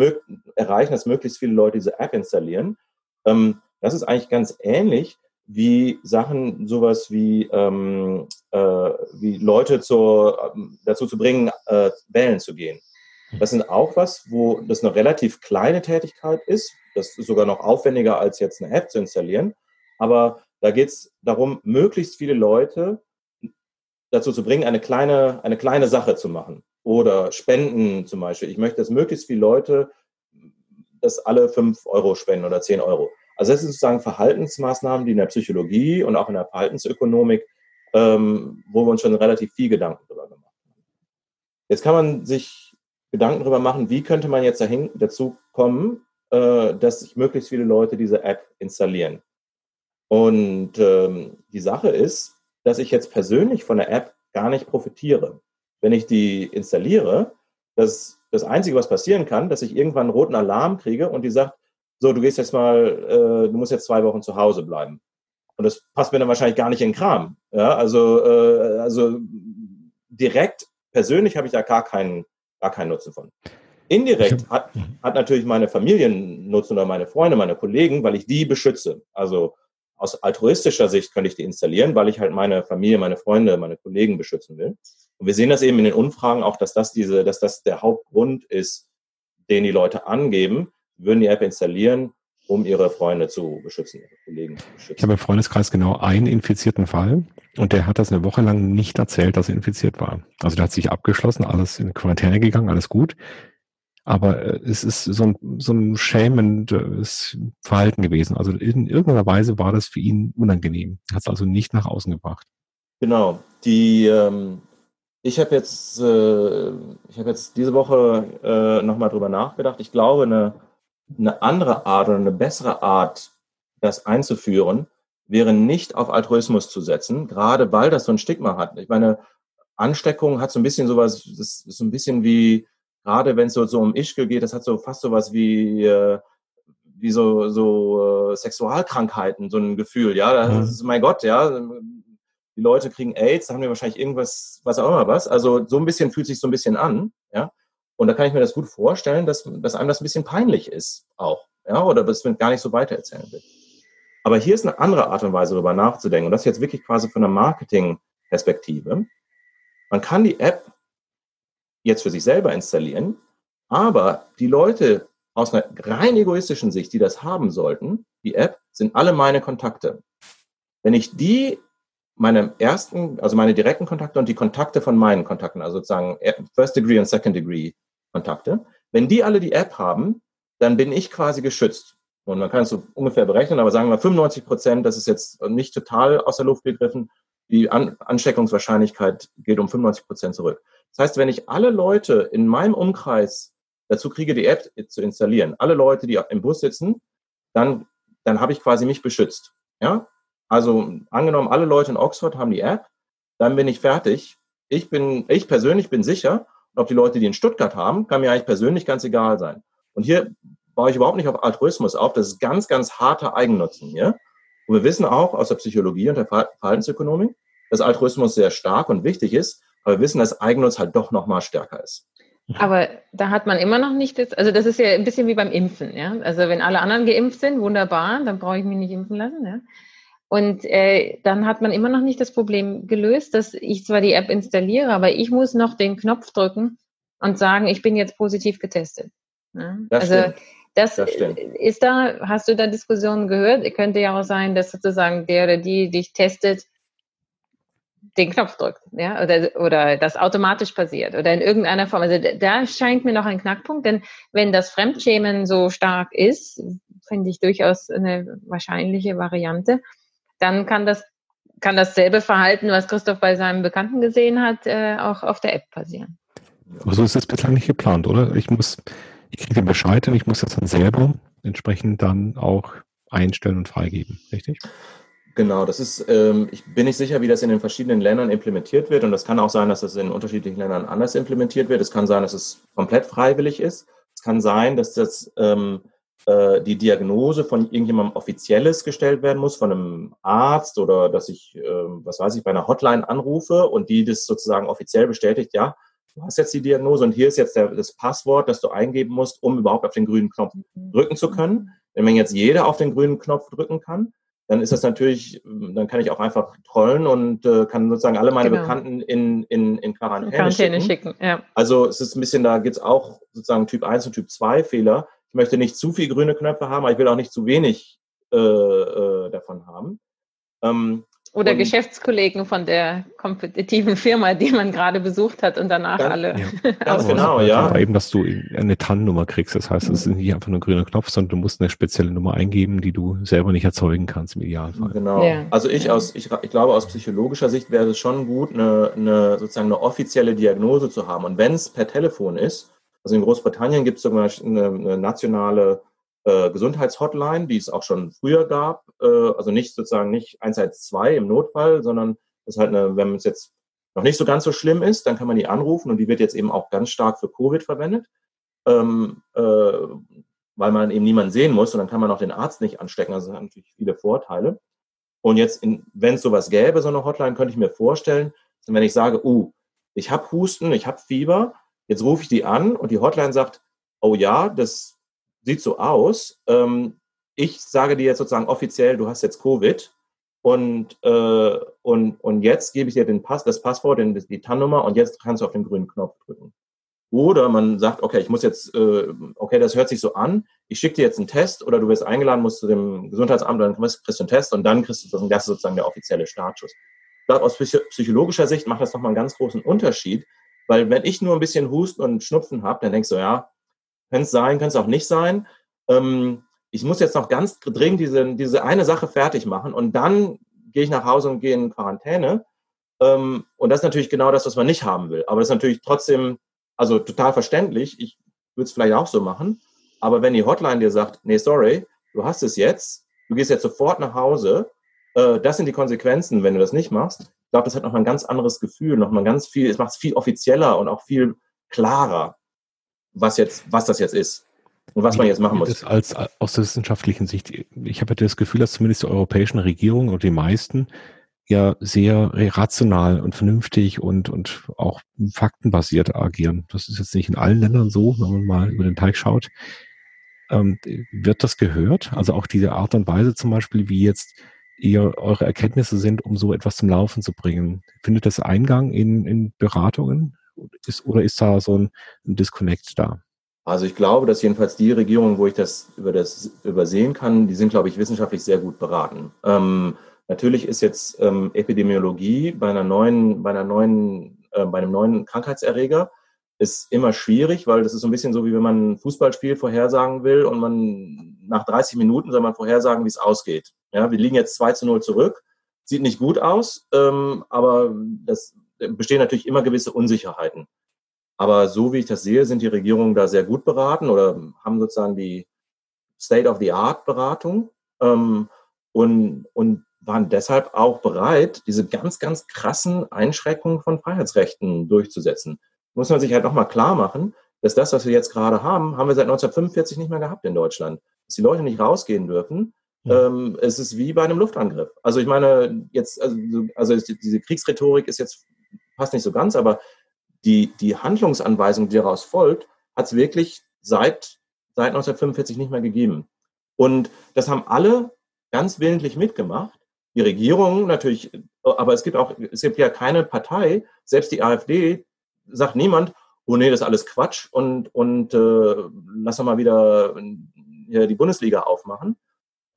[SPEAKER 2] erreichen, dass möglichst viele Leute diese App installieren. Ähm, das ist eigentlich ganz ähnlich wie Sachen, sowas wie, ähm, äh, wie Leute zur, ähm, dazu zu bringen, äh, wählen zu gehen. Das sind auch was, wo das eine relativ kleine Tätigkeit ist. Das ist sogar noch aufwendiger, als jetzt eine App zu installieren. Aber da geht es darum, möglichst viele Leute dazu zu bringen, eine kleine, eine kleine Sache zu machen. Oder Spenden zum Beispiel. Ich möchte, dass möglichst viele Leute das alle fünf Euro spenden oder zehn Euro. Also das sind sozusagen Verhaltensmaßnahmen, die in der Psychologie und auch in der Verhaltensökonomik, ähm, wo wir uns schon relativ viel Gedanken darüber gemacht haben. Jetzt kann man sich Gedanken darüber machen, wie könnte man jetzt dahin, dazu kommen, äh, dass sich möglichst viele Leute diese App installieren. Und ähm, die Sache ist, dass ich jetzt persönlich von der App gar nicht profitiere wenn ich die installiere, das, das Einzige, was passieren kann, dass ich irgendwann einen roten Alarm kriege und die sagt, so, du gehst jetzt mal, äh, du musst jetzt zwei Wochen zu Hause bleiben. Und das passt mir dann wahrscheinlich gar nicht in den Kram. Ja, also, äh, also direkt, persönlich habe ich da gar keinen, gar keinen Nutzen von. Indirekt hat, hat natürlich meine Familie Nutzen oder meine Freunde, meine Kollegen, weil ich die beschütze. Also aus altruistischer Sicht könnte ich die installieren, weil ich halt meine Familie, meine Freunde, meine Kollegen beschützen will. Und wir sehen das eben in den Umfragen auch, dass das diese, dass das der Hauptgrund ist, den die Leute angeben, würden die App installieren, um ihre Freunde zu beschützen, ihre
[SPEAKER 1] Kollegen zu beschützen. Ich habe im Freundeskreis genau einen infizierten Fall und der hat das eine Woche lang nicht erzählt, dass er infiziert war. Also der hat sich abgeschlossen, alles in Quarantäne gegangen, alles gut. Aber äh, es ist so ein, so ein schämendes Verhalten gewesen. Also in irgendeiner Weise war das für ihn unangenehm. Hat es also nicht nach außen gebracht.
[SPEAKER 2] Genau. Die, ähm, ich habe jetzt, äh, ich habe jetzt diese Woche äh, nochmal drüber nachgedacht. Ich glaube, eine, eine andere Art oder eine bessere Art, das einzuführen, wäre nicht auf Altruismus zu setzen, gerade weil das so ein Stigma hat. Ich meine, Ansteckung hat so ein bisschen sowas, das ist so ein bisschen wie, gerade wenn es so, so um Ischke geht, das hat so fast sowas wie, äh, wie so, so äh, Sexualkrankheiten, so ein Gefühl, ja, das mhm. ist, mein Gott, ja, die Leute kriegen AIDS, da haben wir wahrscheinlich irgendwas, was auch immer was. Also so ein bisschen fühlt sich so ein bisschen an, ja. Und da kann ich mir das gut vorstellen, dass, dass einem das ein bisschen peinlich ist auch, ja, oder dass man gar nicht so weitererzählen will. Aber hier ist eine andere Art und Weise, darüber nachzudenken. Und das jetzt wirklich quasi von der Marketing-Perspektive. Man kann die App jetzt für sich selber installieren, aber die Leute aus einer rein egoistischen Sicht, die das haben sollten, die App, sind alle meine Kontakte. Wenn ich die meine ersten, also meine direkten Kontakte und die Kontakte von meinen Kontakten, also sozusagen First Degree und Second Degree Kontakte, wenn die alle die App haben, dann bin ich quasi geschützt. Und man kann es so ungefähr berechnen, aber sagen wir 95 Prozent, das ist jetzt nicht total aus der Luft gegriffen. Die An Ansteckungswahrscheinlichkeit geht um 95 Prozent zurück. Das heißt, wenn ich alle Leute in meinem Umkreis dazu kriege, die App zu installieren, alle Leute, die im Bus sitzen, dann, dann habe ich quasi mich beschützt. Ja? Also angenommen, alle Leute in Oxford haben die App, dann bin ich fertig. Ich bin, ich persönlich bin sicher, ob die Leute, die in Stuttgart haben, kann mir eigentlich persönlich ganz egal sein. Und hier baue ich überhaupt nicht auf Altruismus auf. Das ist ganz, ganz harter Eigennutzen hier. Und wir wissen auch aus der Psychologie und der Verhaltensökonomik, dass Altruismus sehr stark und wichtig ist, aber wir wissen, dass Eigennutz halt doch noch mal stärker ist.
[SPEAKER 3] Aber da hat man immer noch nicht das, also das ist ja ein bisschen wie beim Impfen, ja. Also wenn alle anderen geimpft sind, wunderbar, dann brauche ich mich nicht impfen lassen, ja. Und äh, dann hat man immer noch nicht das Problem gelöst, dass ich zwar die App installiere, aber ich muss noch den Knopf drücken und sagen, ich bin jetzt positiv getestet. Ja? Das also stimmt. Das, das ist da, hast du da Diskussionen gehört? Könnte ja auch sein, dass sozusagen der oder die dich testet, den Knopf drückt, ja, oder, oder das automatisch passiert oder in irgendeiner Form. Also da scheint mir noch ein Knackpunkt, denn wenn das Fremdschämen so stark ist, finde ich durchaus eine wahrscheinliche Variante, dann kann das kann dasselbe Verhalten, was Christoph bei seinem Bekannten gesehen hat, äh, auch auf der App passieren.
[SPEAKER 1] Aber so ist es bislang nicht geplant, oder? Ich muss, ich kriege den Bescheid und ich muss das dann selber entsprechend dann auch einstellen und freigeben, richtig?
[SPEAKER 2] Genau, das ist, ähm, ich bin nicht sicher, wie das in den verschiedenen Ländern implementiert wird. Und das kann auch sein, dass das in unterschiedlichen Ländern anders implementiert wird. Es kann sein, dass es komplett freiwillig ist. Es kann sein, dass das ähm, äh, die Diagnose von irgendjemandem offizielles gestellt werden muss, von einem Arzt oder dass ich, äh, was weiß ich, bei einer Hotline anrufe und die das sozusagen offiziell bestätigt, ja, du hast jetzt die Diagnose und hier ist jetzt der, das Passwort, das du eingeben musst, um überhaupt auf den grünen Knopf mhm. drücken zu können. Wenn jetzt jeder auf den grünen Knopf drücken kann, dann ist das natürlich, dann kann ich auch einfach trollen und äh, kann sozusagen alle meine genau. Bekannten in, in, in Quarantäne, Quarantäne schicken. schicken ja. Also es ist ein bisschen, da gibt es auch sozusagen Typ 1 und Typ 2 Fehler. Ich möchte nicht zu viel grüne Knöpfe haben, aber ich will auch nicht zu wenig äh, äh, davon haben.
[SPEAKER 3] Ähm, oder und, Geschäftskollegen von der kompetitiven Firma, die man gerade besucht hat und danach ganz, alle.
[SPEAKER 1] Ja. Ganz genau, ja. Aber eben, dass du eine TAN-Nummer kriegst. Das heißt, es ist nicht einfach nur ein grüner Knopf, sondern du musst eine spezielle Nummer eingeben, die du selber nicht erzeugen kannst im Idealfall.
[SPEAKER 2] Genau. Ja. Also ich aus, ich, ich glaube, aus psychologischer Sicht wäre es schon gut, eine, eine sozusagen eine offizielle Diagnose zu haben. Und wenn es per Telefon ist, also in Großbritannien gibt es sogar eine, eine nationale äh, Gesundheitshotline, die es auch schon früher gab. Äh, also nicht sozusagen nicht 112 im Notfall, sondern das ist halt eine, wenn es jetzt noch nicht so ganz so schlimm ist, dann kann man die anrufen und die wird jetzt eben auch ganz stark für Covid verwendet, ähm, äh, weil man eben niemanden sehen muss und dann kann man auch den Arzt nicht anstecken. Also das hat natürlich viele Vorteile. Und jetzt, wenn es sowas gäbe, so eine Hotline, könnte ich mir vorstellen, wenn ich sage, uh, ich habe Husten, ich habe Fieber, jetzt rufe ich die an und die Hotline sagt, oh ja, das sieht so aus. Ähm, ich sage dir jetzt sozusagen offiziell, du hast jetzt Covid und, äh, und, und jetzt gebe ich dir den Pass, das Passwort, den, die TAN-Nummer und jetzt kannst du auf den grünen Knopf drücken. Oder man sagt, okay, ich muss jetzt, äh, okay, das hört sich so an, ich schicke dir jetzt einen Test oder du wirst eingeladen, musst zu dem Gesundheitsamt, dann kriegst du einen Test und dann kriegst du das, das ist sozusagen der offizielle Startschuss. Ich glaube, aus psychologischer Sicht macht das nochmal einen ganz großen Unterschied, weil wenn ich nur ein bisschen Husten und Schnupfen habe, dann denkst du, ja, könnte es sein, könnte es auch nicht sein. Ähm, ich muss jetzt noch ganz dringend diese, diese eine Sache fertig machen und dann gehe ich nach Hause und gehe in Quarantäne. Ähm, und das ist natürlich genau das, was man nicht haben will. Aber das ist natürlich trotzdem, also total verständlich. Ich würde es vielleicht auch so machen. Aber wenn die Hotline dir sagt, nee, sorry, du hast es jetzt, du gehst jetzt sofort nach Hause, äh, das sind die Konsequenzen, wenn du das nicht machst. Ich glaube, das hat nochmal ein ganz anderes Gefühl, nochmal ganz viel, es macht es viel offizieller und auch viel klarer was jetzt, was das jetzt ist und was man jetzt machen muss.
[SPEAKER 1] Als, aus der wissenschaftlichen Sicht, ich habe das Gefühl, dass zumindest die europäischen Regierungen und die meisten ja sehr rational und vernünftig und, und auch faktenbasiert agieren. Das ist jetzt nicht in allen Ländern so, wenn man mal über den Teich schaut. Ähm, wird das gehört? Also auch diese Art und Weise zum Beispiel, wie jetzt ihr eure Erkenntnisse sind, um so etwas zum Laufen zu bringen. Findet das Eingang in, in Beratungen? ist, oder ist da so ein, ein Disconnect da?
[SPEAKER 2] Also ich glaube, dass jedenfalls die Regierungen, wo ich das über das übersehen kann, die sind, glaube ich, wissenschaftlich sehr gut beraten. Ähm, natürlich ist jetzt ähm, Epidemiologie bei einer neuen, bei einer neuen, äh, bei einem neuen Krankheitserreger ist immer schwierig, weil das ist so ein bisschen so, wie wenn man ein Fußballspiel vorhersagen will und man nach 30 Minuten soll man vorhersagen, wie es ausgeht. Ja, wir liegen jetzt 2 zu 0 zurück. Sieht nicht gut aus, ähm, aber das bestehen natürlich immer gewisse Unsicherheiten. Aber so wie ich das sehe, sind die Regierungen da sehr gut beraten oder haben sozusagen die State-of-the-Art-Beratung ähm, und, und waren deshalb auch bereit, diese ganz, ganz krassen Einschränkungen von Freiheitsrechten durchzusetzen. Muss man sich halt nochmal klar machen, dass das, was wir jetzt gerade haben, haben wir seit 1945 nicht mehr gehabt in Deutschland. Dass die Leute nicht rausgehen dürfen. Ähm, es ist wie bei einem Luftangriff. Also ich meine, jetzt, also, also diese Kriegsrhetorik ist jetzt passt nicht so ganz, aber die, die Handlungsanweisung, die daraus folgt, hat es wirklich seit, seit 1945 nicht mehr gegeben. Und das haben alle ganz willentlich mitgemacht. Die Regierung natürlich, aber es gibt auch, es gibt ja keine Partei, selbst die AfD, sagt niemand, oh nee, das ist alles Quatsch und, und äh, lass doch mal wieder die Bundesliga aufmachen.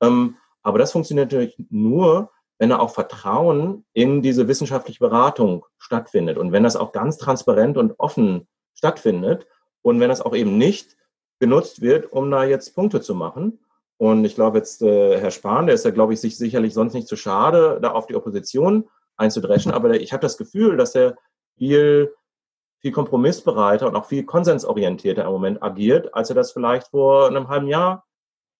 [SPEAKER 2] Ähm, aber das funktioniert natürlich nur, wenn da auch Vertrauen in diese wissenschaftliche Beratung stattfindet und wenn das auch ganz transparent und offen stattfindet und wenn das auch eben nicht genutzt wird, um da jetzt Punkte zu machen. Und ich glaube jetzt, äh, Herr Spahn, der ist ja, glaube ich, sich sicherlich sonst nicht zu schade, da auf die Opposition einzudreschen. Aber ich habe das Gefühl, dass er viel, viel kompromissbereiter und auch viel konsensorientierter im Moment agiert, als er das vielleicht vor einem halben Jahr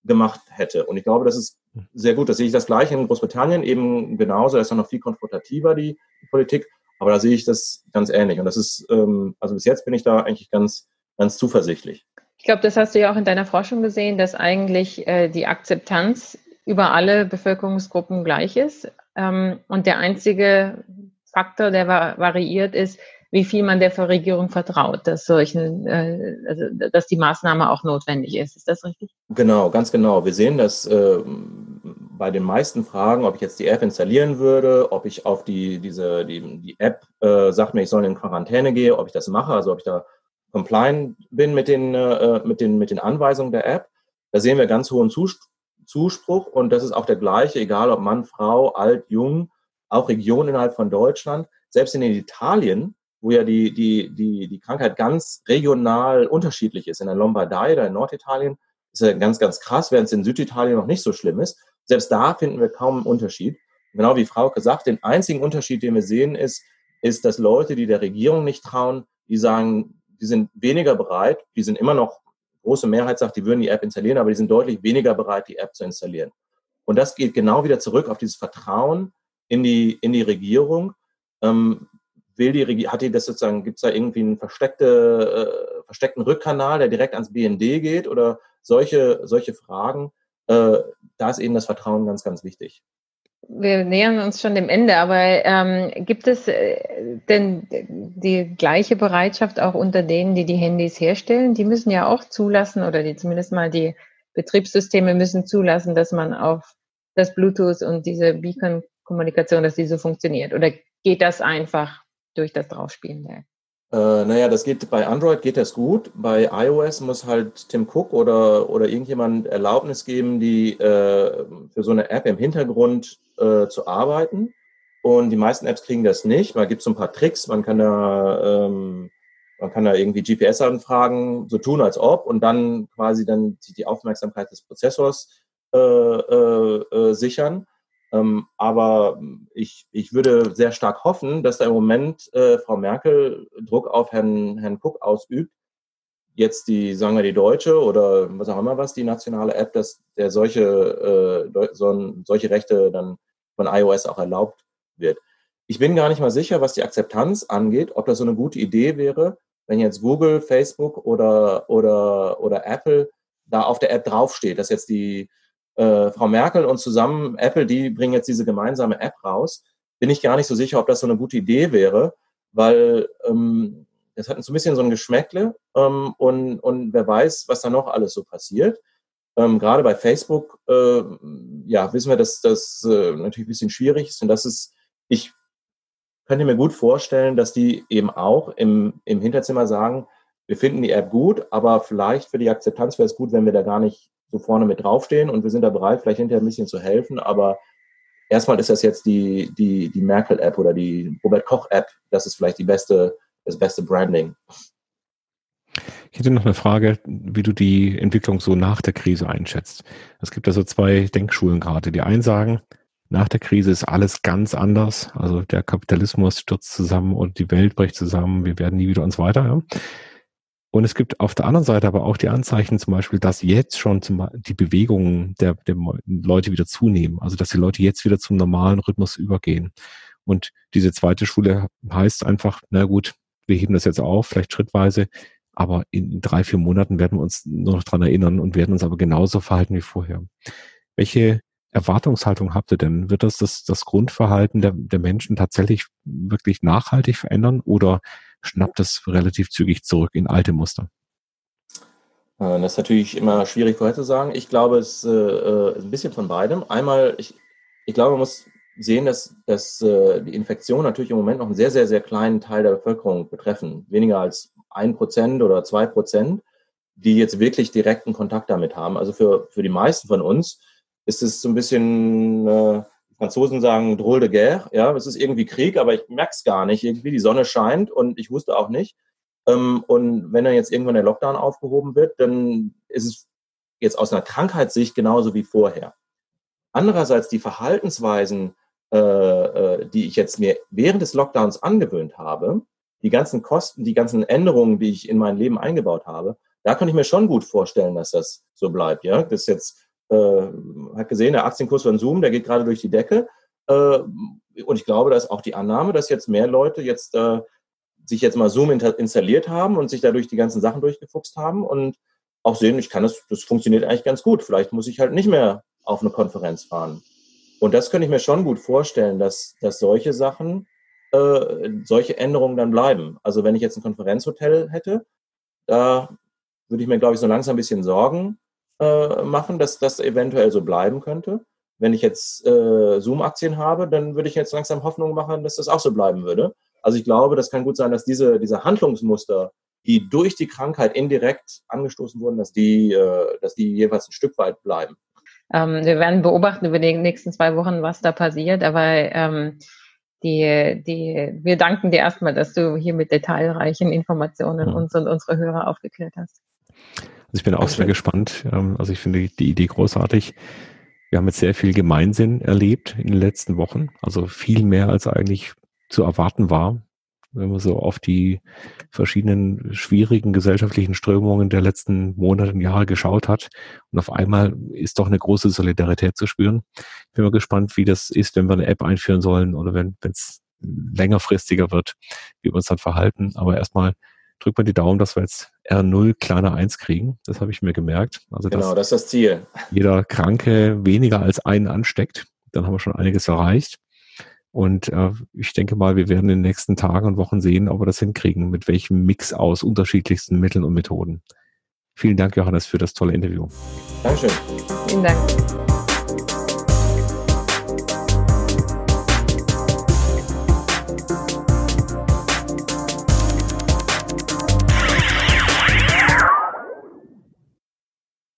[SPEAKER 2] gemacht hätte. Und ich glaube, das ist sehr gut. Das sehe ich das gleiche in Großbritannien eben genauso. Da ist noch viel konfrontativer, die, die, Politik. Aber da sehe ich das ganz ähnlich. Und das ist, ähm, also bis jetzt bin ich da eigentlich ganz, ganz zuversichtlich.
[SPEAKER 3] Ich glaube, das hast du ja auch in deiner Forschung gesehen, dass eigentlich äh, die Akzeptanz über alle Bevölkerungsgruppen gleich ist. Ähm, und der einzige Faktor, der variiert, ist, wie viel man der Regierung vertraut, dass solchen, äh, also, dass die Maßnahme auch notwendig ist. Ist das richtig?
[SPEAKER 2] Genau, ganz genau. Wir sehen das äh, bei den meisten Fragen, ob ich jetzt die App installieren würde, ob ich auf die diese die, die App äh, sagt mir, ich soll in Quarantäne gehen, ob ich das mache, also ob ich da compliant bin mit den mit den mit den Anweisungen der App. Da sehen wir ganz hohen Zuspruch und das ist auch der gleiche, egal ob Mann, Frau, alt, jung, auch Region innerhalb von Deutschland. Selbst in Italien wo ja die, die, die, die Krankheit ganz regional unterschiedlich ist. In der Lombardei oder in Norditalien ist ja ganz, ganz krass, während es in Süditalien noch nicht so schlimm ist. Selbst da finden wir kaum einen Unterschied. Genau wie Frau gesagt, den einzigen Unterschied, den wir sehen, ist, ist, dass Leute, die der Regierung nicht trauen, die sagen, die sind weniger bereit, die sind immer noch, große Mehrheit sagt, die würden die App installieren, aber die sind deutlich weniger bereit, die App zu installieren. Und das geht genau wieder zurück auf dieses Vertrauen in die, in die Regierung. Ähm, will die Regierung, hat die das sozusagen, gibt es da irgendwie einen versteckte, äh, versteckten Rückkanal, der direkt ans BND geht oder solche, solche Fragen? Äh, da ist eben das Vertrauen ganz, ganz wichtig.
[SPEAKER 3] Wir nähern uns schon dem Ende, aber ähm, gibt es äh, denn die gleiche Bereitschaft auch unter denen, die die Handys herstellen? Die müssen ja auch zulassen oder die zumindest mal die Betriebssysteme müssen zulassen, dass man auf das Bluetooth und diese Beacon-Kommunikation, dass die so funktioniert. Oder geht das einfach durch das Draufspielen der
[SPEAKER 2] Äh, naja, das geht bei Android geht das gut. Bei iOS muss halt Tim Cook oder, oder irgendjemand Erlaubnis geben, die äh, für so eine App im Hintergrund äh, zu arbeiten. Und die meisten Apps kriegen das nicht. Man gibt so ein paar Tricks. Man kann da, ähm, man kann da irgendwie GPS-Anfragen so tun, als ob, und dann quasi dann die Aufmerksamkeit des Prozessors äh, äh, äh, sichern. Ähm, aber ich, ich würde sehr stark hoffen, dass da im Moment äh, Frau Merkel Druck auf Herrn, Herrn Cook ausübt, jetzt die, sagen wir, die deutsche oder was auch immer was, die nationale App, dass der solche, äh, so, solche Rechte dann von iOS auch erlaubt wird. Ich bin gar nicht mal sicher, was die Akzeptanz angeht, ob das so eine gute Idee wäre, wenn jetzt Google, Facebook oder, oder, oder Apple da auf der App draufsteht, dass jetzt die, äh, Frau Merkel und zusammen Apple, die bringen jetzt diese gemeinsame App raus, bin ich gar nicht so sicher, ob das so eine gute Idee wäre, weil ähm, das hat so ein bisschen so ein Geschmäckle ähm, und, und wer weiß, was da noch alles so passiert. Ähm, gerade bei Facebook, äh, ja, wissen wir, dass das äh, natürlich ein bisschen schwierig ist und das ist, ich könnte mir gut vorstellen, dass die eben auch im, im Hinterzimmer sagen, wir finden die App gut, aber vielleicht für die Akzeptanz wäre es gut, wenn wir da gar nicht so vorne mit draufstehen und wir sind da bereit, vielleicht hinterher ein bisschen zu helfen, aber erstmal ist das jetzt die, die, die Merkel-App oder die Robert Koch-App. Das ist vielleicht die beste, das beste Branding.
[SPEAKER 1] Ich hätte noch eine Frage, wie du die Entwicklung so nach der Krise einschätzt. Es gibt also zwei Denkschulen gerade. Die einen sagen, nach der Krise ist alles ganz anders. Also der Kapitalismus stürzt zusammen und die Welt bricht zusammen. Wir werden nie wieder uns weiter. Ja? Und es gibt auf der anderen Seite aber auch die Anzeichen zum Beispiel, dass jetzt schon zum, die Bewegungen der, der Leute wieder zunehmen. Also dass die Leute jetzt wieder zum normalen Rhythmus übergehen. Und diese zweite Schule heißt einfach, na gut, wir heben das jetzt auf, vielleicht schrittweise, aber in drei, vier Monaten werden wir uns nur noch dran erinnern und werden uns aber genauso verhalten wie vorher. Welche Erwartungshaltung habt ihr denn? Wird das das, das Grundverhalten der, der Menschen tatsächlich wirklich nachhaltig verändern oder schnappt es relativ zügig zurück in alte Muster?
[SPEAKER 2] Äh, das ist natürlich immer schwierig vorherzusagen. Ich glaube, es äh, ist ein bisschen von beidem. Einmal, ich, ich glaube, man muss sehen, dass, dass äh, die Infektionen natürlich im Moment noch einen sehr, sehr, sehr kleinen Teil der Bevölkerung betreffen. Weniger als ein Prozent oder zwei Prozent, die jetzt wirklich direkten Kontakt damit haben. Also für, für die meisten von uns ist es so ein bisschen, äh, Franzosen sagen drôle de guerre, ja, es ist irgendwie Krieg, aber ich merke es gar nicht. Irgendwie die Sonne scheint und ich wusste auch nicht. Ähm, und wenn dann jetzt irgendwann der Lockdown aufgehoben wird, dann ist es jetzt aus einer Krankheitssicht genauso wie vorher. Andererseits die Verhaltensweisen, äh, äh, die ich jetzt mir während des Lockdowns angewöhnt habe, die ganzen Kosten, die ganzen Änderungen, die ich in mein Leben eingebaut habe, da kann ich mir schon gut vorstellen, dass das so bleibt. Ja, das ist jetzt äh, hat gesehen, der Aktienkurs von Zoom, der geht gerade durch die Decke. Äh, und ich glaube, da ist auch die Annahme, dass jetzt mehr Leute jetzt äh, sich jetzt mal Zoom installiert haben und sich dadurch die ganzen Sachen durchgefuchst haben und auch sehen, ich kann das, das funktioniert eigentlich ganz gut. Vielleicht muss ich halt nicht mehr auf eine Konferenz fahren. Und das könnte ich mir schon gut vorstellen, dass, dass solche Sachen, äh, solche Änderungen dann bleiben. Also wenn ich jetzt ein Konferenzhotel hätte, da würde ich mir, glaube ich, so langsam ein bisschen Sorgen äh, machen, dass das eventuell so bleiben könnte. Wenn ich jetzt äh, Zoom-Aktien habe, dann würde ich jetzt langsam Hoffnung machen, dass das auch so bleiben würde. Also ich glaube, das kann gut sein, dass diese, diese Handlungsmuster, die durch die Krankheit indirekt angestoßen wurden, dass die, äh, dass die jeweils ein Stück weit bleiben.
[SPEAKER 3] Ähm, wir werden beobachten über die nächsten zwei Wochen, was da passiert, aber ähm, die, die, wir danken dir erstmal, dass du hier mit detailreichen Informationen uns und unsere Hörer aufgeklärt hast.
[SPEAKER 1] Ich bin auch sehr gespannt. Ähm, also ich finde die Idee großartig. Wir haben jetzt sehr viel Gemeinsinn erlebt in den letzten Wochen. Also viel mehr als eigentlich zu erwarten war, wenn man so auf die verschiedenen schwierigen gesellschaftlichen Strömungen der letzten Monate und Jahre geschaut hat. Und auf einmal ist doch eine große Solidarität zu spüren. Ich bin mal gespannt, wie das ist, wenn wir eine App einführen sollen oder wenn es längerfristiger wird, wie wir uns dann verhalten. Aber erstmal drückt man die Daumen, dass wir jetzt R0 kleiner 1 kriegen. Das habe ich mir gemerkt.
[SPEAKER 2] Also genau, das ist das Ziel.
[SPEAKER 1] Jeder Kranke weniger als einen ansteckt. Dann haben wir schon einiges erreicht. Und äh, ich denke mal, wir werden in den nächsten Tagen und Wochen sehen, ob wir das hinkriegen, mit welchem Mix aus unterschiedlichsten Mitteln und Methoden. Vielen Dank, Johannes, für das tolle Interview.
[SPEAKER 2] Dankeschön. Vielen Dank.